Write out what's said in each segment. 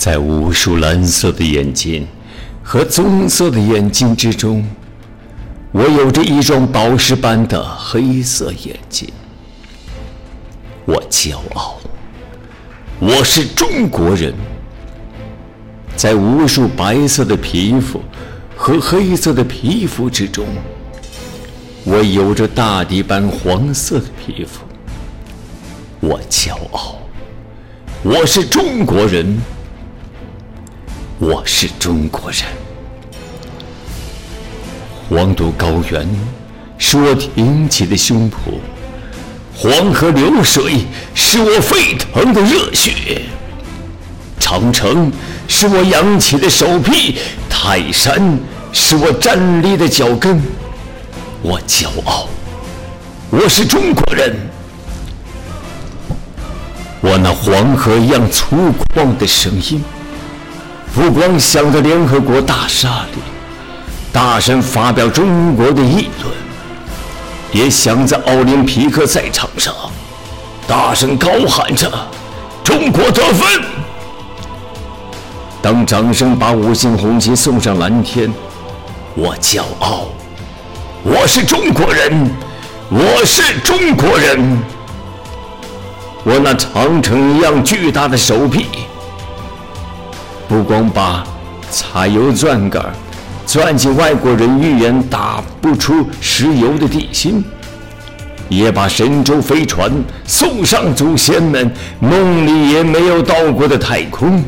在无数蓝色的眼睛和棕色的眼睛之中，我有着一双宝石般的黑色眼睛。我骄傲，我是中国人。在无数白色的皮肤和黑色的皮肤之中，我有着大地般黄色的皮肤。我骄傲，我是中国人。我是中国人。黄土高原是我挺起的胸脯，黄河流水是我沸腾的热血，长城是我扬起的手臂，泰山是我站立的脚跟。我骄傲，我是中国人。我那黄河一样粗犷的声音。不光想在联合国大厦里，大声发表中国的议论，也想在奥林匹克赛场上，大声高喊着“中国得分”。当掌声把五星红旗送上蓝天，我骄傲，我是中国人，我是中国人。我那长城一样巨大的手臂。不光把采油钻杆钻进外国人预言打不出石油的地心，也把神舟飞船送上祖先们梦里也没有到过的太空。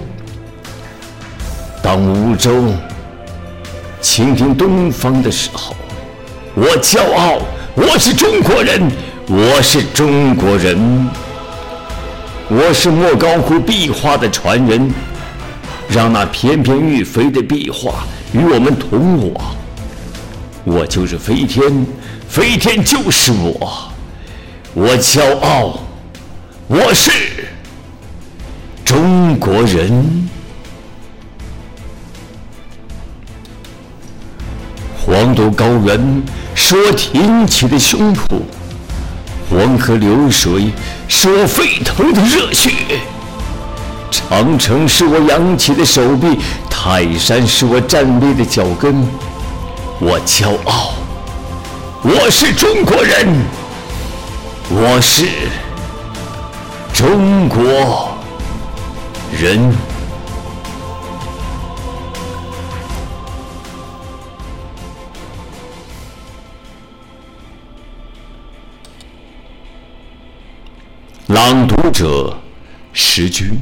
当梧州倾听东方的时候，我骄傲，我是中国人，我是中国人，我是莫高窟壁画的传人。让那翩翩欲飞的壁画与我们同往。我就是飞天，飞天就是我。我骄傲，我是中国人。黄土高原是我挺起的胸脯，黄河流水是我沸腾的热血。长城是我扬起的手臂，泰山是我站立的脚跟。我骄傲，我是中国人，我是中国人。朗读者，时君。